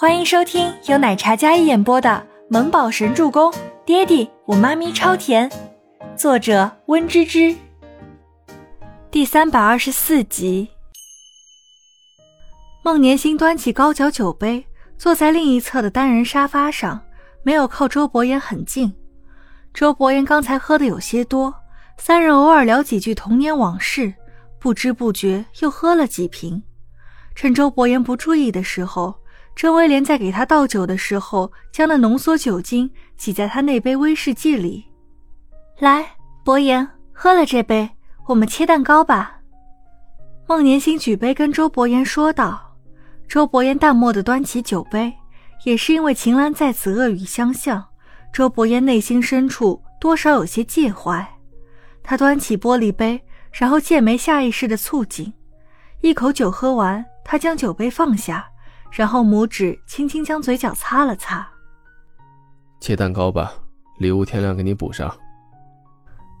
欢迎收听由奶茶嘉一演播的《萌宝神助攻》，爹地我妈咪超甜，作者温芝芝。第三百二十四集。孟年星端起高脚酒杯，坐在另一侧的单人沙发上，没有靠周伯言很近。周伯言刚才喝的有些多，三人偶尔聊几句童年往事，不知不觉又喝了几瓶。趁周伯言不注意的时候。郑威廉在给他倒酒的时候，将那浓缩酒精挤在他那杯威士忌里。来，伯言，喝了这杯，我们切蛋糕吧。孟年星举杯跟周伯言说道。周伯言淡漠的端起酒杯，也是因为秦岚在此恶语相向，周伯言内心深处多少有些介怀。他端起玻璃杯，然后剑眉下意识的蹙紧，一口酒喝完，他将酒杯放下。然后拇指轻轻将嘴角擦了擦。切蛋糕吧，礼物天亮给你补上。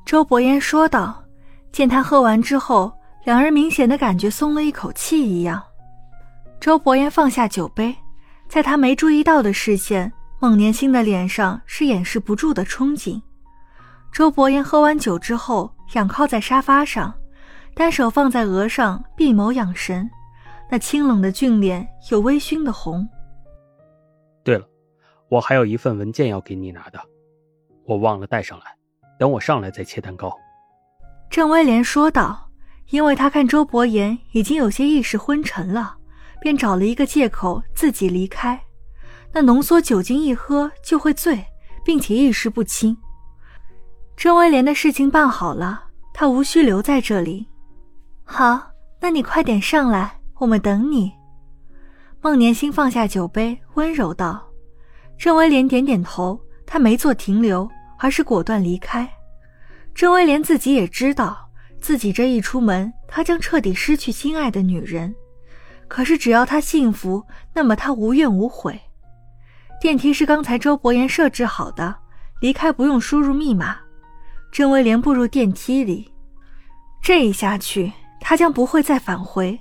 周伯言说道。见他喝完之后，两人明显的感觉松了一口气一样。周伯言放下酒杯，在他没注意到的视线，孟年星的脸上是掩饰不住的憧憬。周伯言喝完酒之后，仰靠在沙发上，单手放在额上，闭眸养神。那清冷的俊脸有微醺的红。对了，我还有一份文件要给你拿的，我忘了带上来，等我上来再切蛋糕。郑威廉说道，因为他看周伯言已经有些意识昏沉了，便找了一个借口自己离开。那浓缩酒精一喝就会醉，并且意识不清。郑威廉的事情办好了，他无需留在这里。好，那你快点上来。我们等你。孟年星放下酒杯，温柔道：“郑威廉点点头，他没做停留，而是果断离开。郑威廉自己也知道，自己这一出门，他将彻底失去心爱的女人。可是只要他幸福，那么他无怨无悔。电梯是刚才周伯言设置好的，离开不用输入密码。郑威廉步入电梯里，这一下去，他将不会再返回。”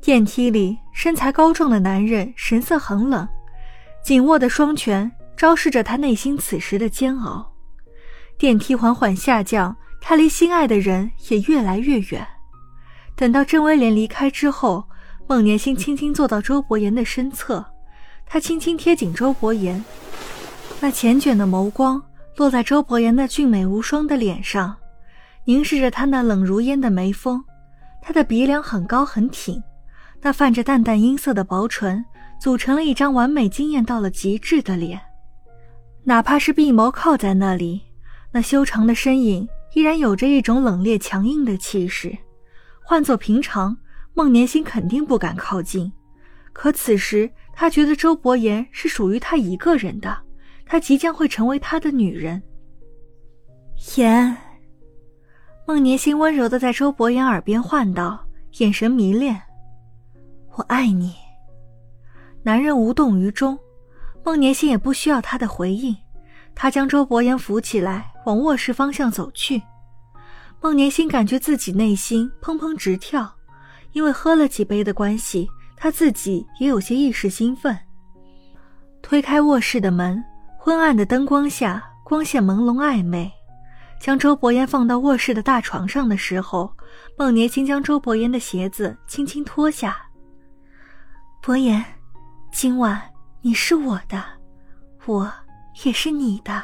电梯里，身材高壮的男人神色很冷，紧握的双拳昭示着他内心此时的煎熬。电梯缓缓下降，他离心爱的人也越来越远。等到郑威廉离开之后，孟年星轻轻坐到周伯言的身侧，他轻轻贴紧周伯言，那缱绻的眸光落在周伯言那俊美无双的脸上，凝视着他那冷如烟的眉峰，他的鼻梁很高很挺。那泛着淡淡阴色的薄唇，组成了一张完美惊艳到了极致的脸。哪怕是闭眸靠在那里，那修长的身影依然有着一种冷冽强硬的气势。换做平常，孟年星肯定不敢靠近。可此时，他觉得周伯言是属于他一个人的，他即将会成为他的女人。言，孟年星温柔的在周伯言耳边唤道，眼神迷恋。我爱你。男人无动于衷，孟年心也不需要他的回应。他将周伯言扶起来，往卧室方向走去。孟年心感觉自己内心砰砰直跳，因为喝了几杯的关系，他自己也有些一时兴奋。推开卧室的门，昏暗的灯光下，光线朦胧暧昧。将周伯言放到卧室的大床上的时候，孟年心将周伯言的鞋子轻轻脱下。伯言，今晚你是我的，我也是你的。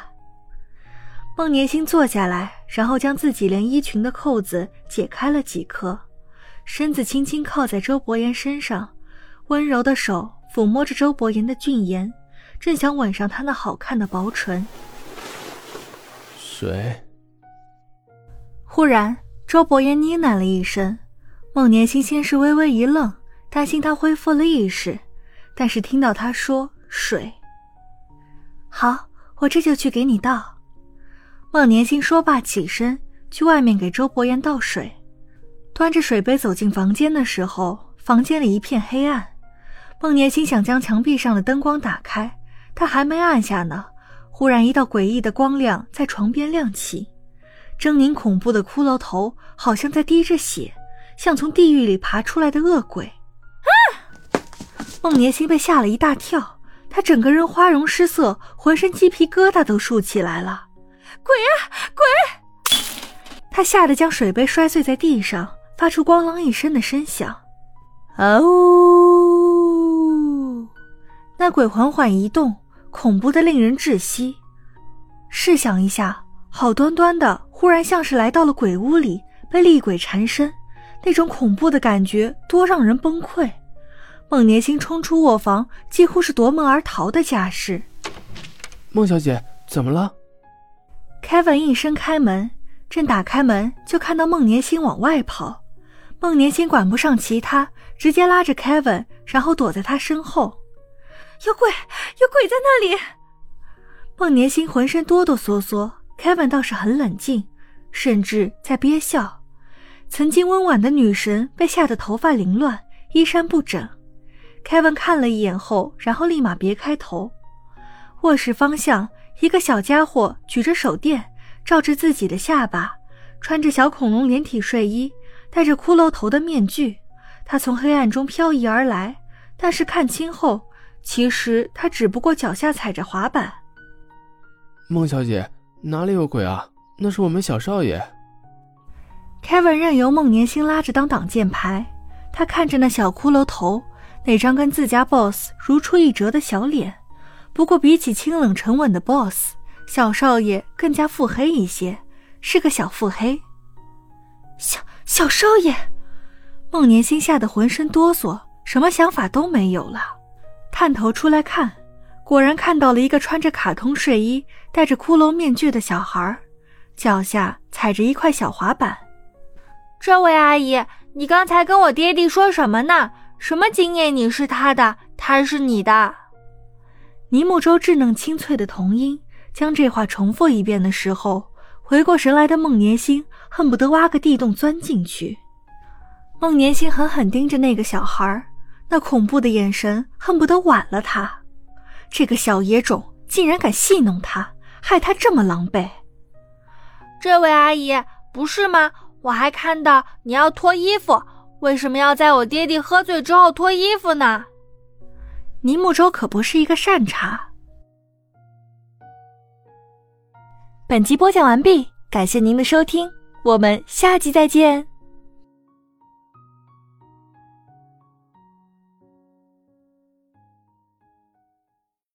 孟年星坐下来，然后将自己连衣裙的扣子解开了几颗，身子轻轻靠在周伯言身上，温柔的手抚摸着周伯言的俊颜，正想吻上他那好看的薄唇。水。忽然，周伯言呢喃了一声，孟年星先是微微一愣。担心他恢复了意识，但是听到他说“水”，好，我这就去给你倒。孟年星说罢，起身去外面给周伯言倒水，端着水杯走进房间的时候，房间里一片黑暗。孟年心想将墙壁上的灯光打开，他还没按下呢，忽然一道诡异的光亮在床边亮起，狰狞恐怖的骷髅头好像在滴着血，像从地狱里爬出来的恶鬼。孟年星被吓了一大跳，他整个人花容失色，浑身鸡皮疙瘩都竖起来了。鬼啊鬼！他吓得将水杯摔碎在地上，发出咣啷一声的声响。哦，那鬼缓缓移动，恐怖的令人窒息。试想一下，好端端的，忽然像是来到了鬼屋里，被厉鬼缠身，那种恐怖的感觉多让人崩溃。孟年星冲出卧房，几乎是夺门而逃的架势。孟小姐，怎么了？Kevin 一声开门，正打开门，就看到孟年星往外跑。孟年星管不上其他，直接拉着 Kevin，然后躲在他身后。有鬼，有鬼在那里！孟年星浑身哆哆嗦嗦，Kevin 倒是很冷静，甚至在憋笑。曾经温婉的女神被吓得头发凌乱，衣衫不整。Kevin 看了一眼后，然后立马别开头。卧室方向，一个小家伙举着手电照着自己的下巴，穿着小恐龙连体睡衣，戴着骷髅头的面具。他从黑暗中漂移而来，但是看清后，其实他只不过脚下踩着滑板。孟小姐，哪里有鬼啊？那是我们小少爷。Kevin 任由孟年星拉着当挡箭牌，他看着那小骷髅头，那张跟自家 boss 如出一辙的小脸。不过比起清冷沉稳的 boss，小少爷更加腹黑一些，是个小腹黑。小小少爷，孟年星吓得浑身哆嗦，什么想法都没有了，探头出来看。果然看到了一个穿着卡通睡衣、戴着骷髅面具的小孩，脚下踩着一块小滑板。这位阿姨，你刚才跟我爹地说什么呢？什么经验你是他的，他是你的？尼木舟稚嫩清脆的童音将这话重复一遍的时候，回过神来的孟年星恨不得挖个地洞钻进去。孟年星狠狠盯着那个小孩，那恐怖的眼神恨不得剜了他。这个小野种竟然敢戏弄他，害他这么狼狈。这位阿姨，不是吗？我还看到你要脱衣服，为什么要在我爹地喝醉之后脱衣服呢？尼木舟可不是一个善茬。本集播讲完毕，感谢您的收听，我们下集再见。